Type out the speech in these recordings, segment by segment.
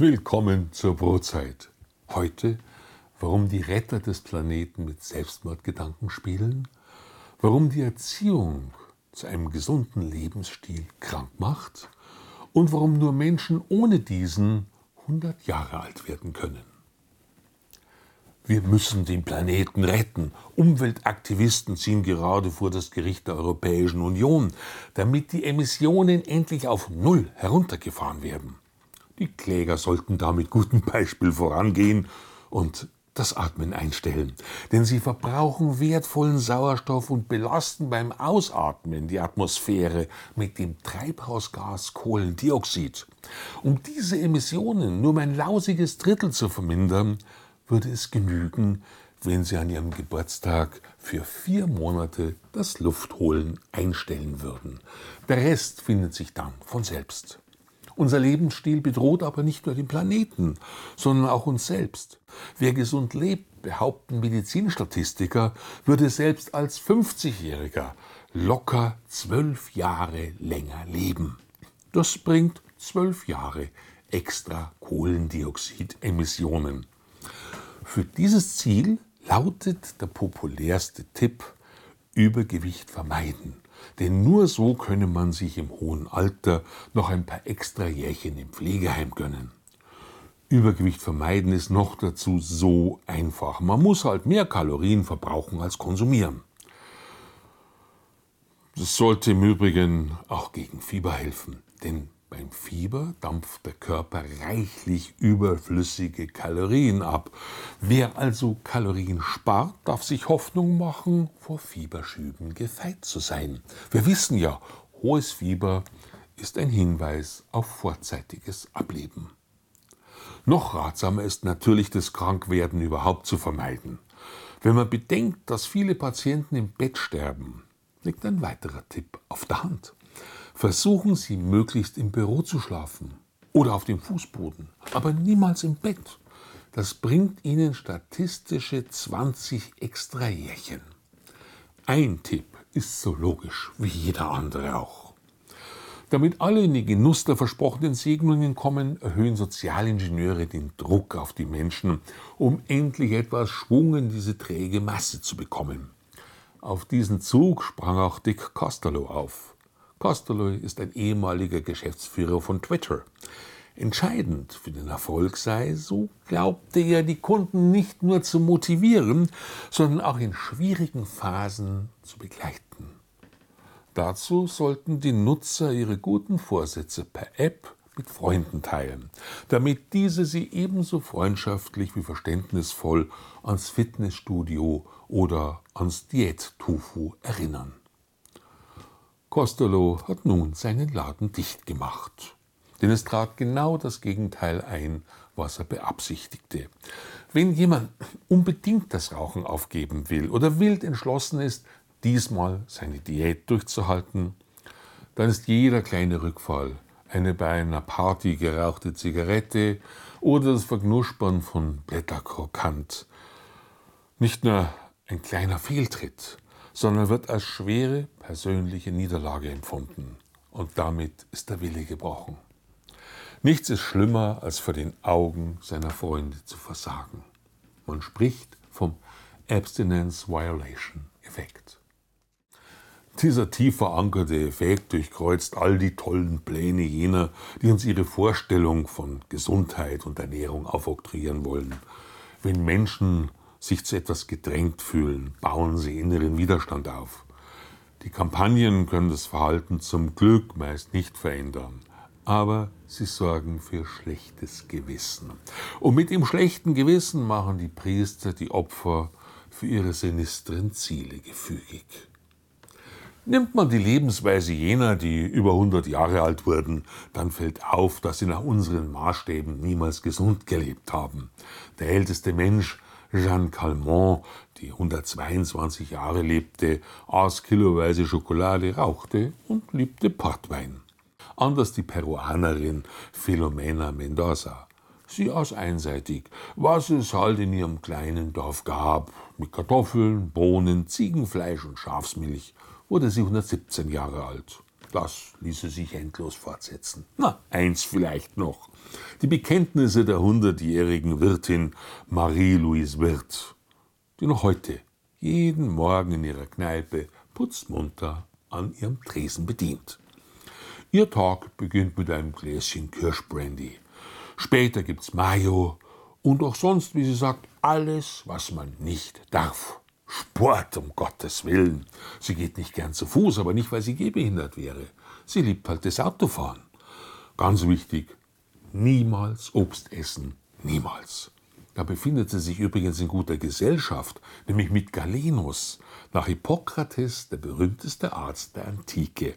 Willkommen zur Brotzeit. Heute, warum die Retter des Planeten mit Selbstmordgedanken spielen, warum die Erziehung zu einem gesunden Lebensstil krank macht und warum nur Menschen ohne diesen 100 Jahre alt werden können. Wir müssen den Planeten retten. Umweltaktivisten ziehen gerade vor das Gericht der Europäischen Union, damit die Emissionen endlich auf Null heruntergefahren werden. Die Kläger sollten da mit gutem Beispiel vorangehen und das Atmen einstellen, denn sie verbrauchen wertvollen Sauerstoff und belasten beim Ausatmen die Atmosphäre mit dem Treibhausgas Kohlendioxid. Um diese Emissionen nur um ein lausiges Drittel zu vermindern, würde es genügen, wenn sie an ihrem Geburtstag für vier Monate das Luftholen einstellen würden. Der Rest findet sich dann von selbst. Unser Lebensstil bedroht aber nicht nur den Planeten, sondern auch uns selbst. Wer gesund lebt, behaupten Medizinstatistiker, würde selbst als 50-Jähriger locker zwölf Jahre länger leben. Das bringt zwölf Jahre extra Kohlendioxidemissionen. Für dieses Ziel lautet der populärste Tipp Übergewicht vermeiden. Denn nur so könne man sich im hohen Alter noch ein paar extra Jährchen im Pflegeheim gönnen. Übergewicht vermeiden ist noch dazu so einfach. Man muss halt mehr Kalorien verbrauchen als konsumieren. Das sollte im Übrigen auch gegen Fieber helfen, denn beim Fieber dampft der Körper reichlich überflüssige Kalorien ab. Wer also Kalorien spart, darf sich Hoffnung machen, vor Fieberschüben gefeit zu sein. Wir wissen ja, hohes Fieber ist ein Hinweis auf vorzeitiges Ableben. Noch ratsamer ist natürlich, das Krankwerden überhaupt zu vermeiden. Wenn man bedenkt, dass viele Patienten im Bett sterben, liegt ein weiterer Tipp auf der Hand. Versuchen Sie möglichst im Büro zu schlafen oder auf dem Fußboden, aber niemals im Bett. Das bringt Ihnen statistische 20 extra Jährchen. Ein Tipp ist so logisch wie jeder andere auch. Damit alle in den Genuss der versprochenen Segnungen kommen, erhöhen Sozialingenieure den Druck auf die Menschen, um endlich etwas Schwung in diese träge Masse zu bekommen. Auf diesen Zug sprang auch Dick Costello auf. Costello ist ein ehemaliger Geschäftsführer von Twitter. Entscheidend für den Erfolg sei, so glaubte er, die Kunden nicht nur zu motivieren, sondern auch in schwierigen Phasen zu begleiten. Dazu sollten die Nutzer ihre guten Vorsätze per App mit Freunden teilen, damit diese sie ebenso freundschaftlich wie verständnisvoll ans Fitnessstudio oder ans Diät-Tofu erinnern. Costello hat nun seinen Laden dicht gemacht. Denn es trat genau das Gegenteil ein, was er beabsichtigte. Wenn jemand unbedingt das Rauchen aufgeben will oder wild entschlossen ist, diesmal seine Diät durchzuhalten, dann ist jeder kleine Rückfall, eine bei einer Party gerauchte Zigarette oder das Verknuspern von Blätterkrokant nicht nur ein kleiner Fehltritt, sondern wird als schwere persönliche Niederlage empfunden. Und damit ist der Wille gebrochen. Nichts ist schlimmer, als vor den Augen seiner Freunde zu versagen. Man spricht vom Abstinence Violation Effekt. Dieser tief verankerte Effekt durchkreuzt all die tollen Pläne jener, die uns ihre Vorstellung von Gesundheit und Ernährung aufoktroyieren wollen. Wenn Menschen sich zu etwas gedrängt fühlen, bauen sie inneren Widerstand auf. Die Kampagnen können das Verhalten zum Glück meist nicht verändern, aber sie sorgen für schlechtes Gewissen. Und mit dem schlechten Gewissen machen die Priester die Opfer für ihre sinistren Ziele gefügig. Nimmt man die Lebensweise jener, die über 100 Jahre alt wurden, dann fällt auf, dass sie nach unseren Maßstäben niemals gesund gelebt haben. Der älteste Mensch Jeanne Calment, die 122 Jahre lebte, aß kiloweise Schokolade, rauchte und liebte Portwein. Anders die Peruanerin Filomena Mendoza. Sie aß einseitig, was es halt in ihrem kleinen Dorf gab. Mit Kartoffeln, Bohnen, Ziegenfleisch und Schafsmilch wurde sie 117 Jahre alt. Das ließe sich endlos fortsetzen. Na, eins vielleicht noch. Die Bekenntnisse der hundertjährigen Wirtin Marie-Louise Wirth, die noch heute jeden Morgen in ihrer Kneipe putzmunter an ihrem Tresen bedient. Ihr Tag beginnt mit einem Gläschen Kirschbrandy. Später gibt's Mayo und auch sonst, wie sie sagt, alles, was man nicht darf. Sport, um Gottes Willen. Sie geht nicht gern zu Fuß, aber nicht, weil sie gehbehindert wäre. Sie liebt halt das Autofahren. Ganz wichtig, niemals Obst essen. Niemals. Da befindet sie sich übrigens in guter Gesellschaft, nämlich mit Galenus, nach Hippokrates der berühmteste Arzt der Antike.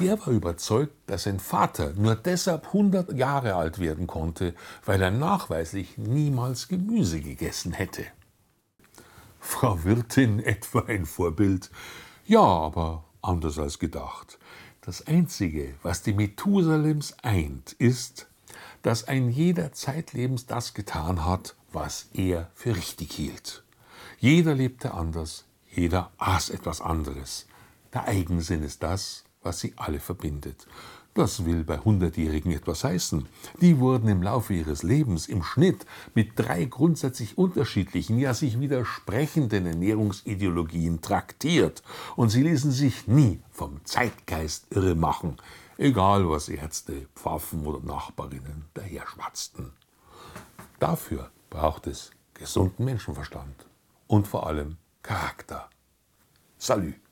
Der war überzeugt, dass sein Vater nur deshalb 100 Jahre alt werden konnte, weil er nachweislich niemals Gemüse gegessen hätte. Frau Wirtin etwa ein Vorbild? Ja, aber anders als gedacht. Das Einzige, was die Methusalems eint, ist, dass ein jeder zeitlebens das getan hat, was er für richtig hielt. Jeder lebte anders, jeder aß etwas anderes. Der Eigensinn ist das, was sie alle verbindet. Das will bei Hundertjährigen etwas heißen. Die wurden im Laufe ihres Lebens im Schnitt mit drei grundsätzlich unterschiedlichen, ja sich widersprechenden Ernährungsideologien traktiert und sie ließen sich nie vom Zeitgeist irre machen, egal was Ärzte, Pfaffen oder Nachbarinnen daherschwatzten. Dafür braucht es gesunden Menschenverstand und vor allem Charakter. Salut!